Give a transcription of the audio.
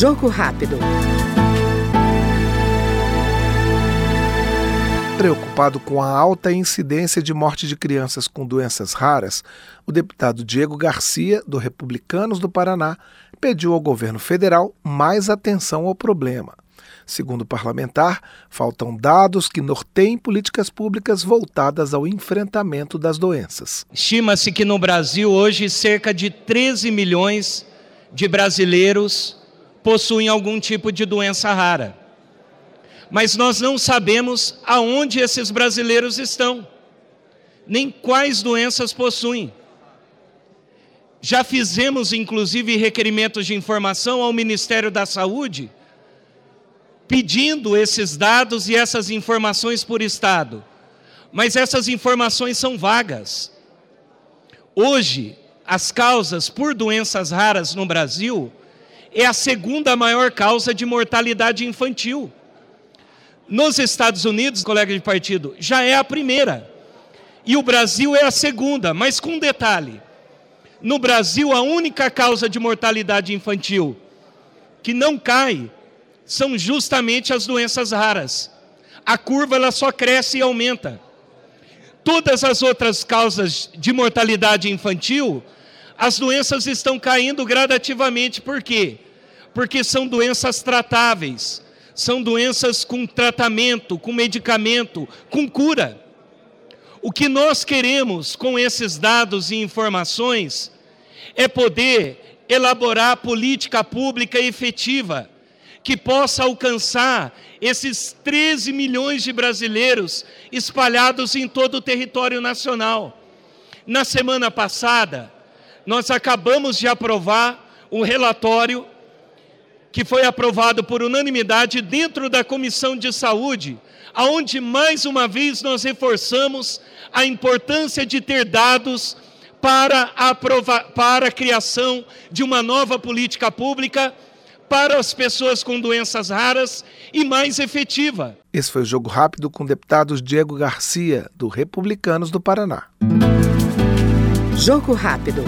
Jogo rápido. Preocupado com a alta incidência de morte de crianças com doenças raras, o deputado Diego Garcia, do Republicanos do Paraná, pediu ao governo federal mais atenção ao problema. Segundo o parlamentar, faltam dados que norteiem políticas públicas voltadas ao enfrentamento das doenças. Estima-se que no Brasil hoje cerca de 13 milhões de brasileiros possuem algum tipo de doença rara mas nós não sabemos aonde esses brasileiros estão, nem quais doenças possuem. Já fizemos, inclusive, requerimentos de informação ao Ministério da Saúde, pedindo esses dados e essas informações por Estado. Mas essas informações são vagas. Hoje, as causas por doenças raras no Brasil é a segunda maior causa de mortalidade infantil. Nos Estados Unidos, colega de partido, já é a primeira. E o Brasil é a segunda, mas com um detalhe. No Brasil, a única causa de mortalidade infantil que não cai são justamente as doenças raras. A curva ela só cresce e aumenta. Todas as outras causas de mortalidade infantil, as doenças estão caindo gradativamente. Por quê? Porque são doenças tratáveis são doenças com tratamento, com medicamento, com cura. O que nós queremos com esses dados e informações é poder elaborar política pública efetiva que possa alcançar esses 13 milhões de brasileiros espalhados em todo o território nacional. Na semana passada, nós acabamos de aprovar um relatório que foi aprovado por unanimidade dentro da Comissão de Saúde, aonde mais uma vez nós reforçamos a importância de ter dados para a, para a criação de uma nova política pública para as pessoas com doenças raras e mais efetiva. Esse foi o Jogo Rápido com deputados Diego Garcia, do Republicanos do Paraná. Jogo Rápido.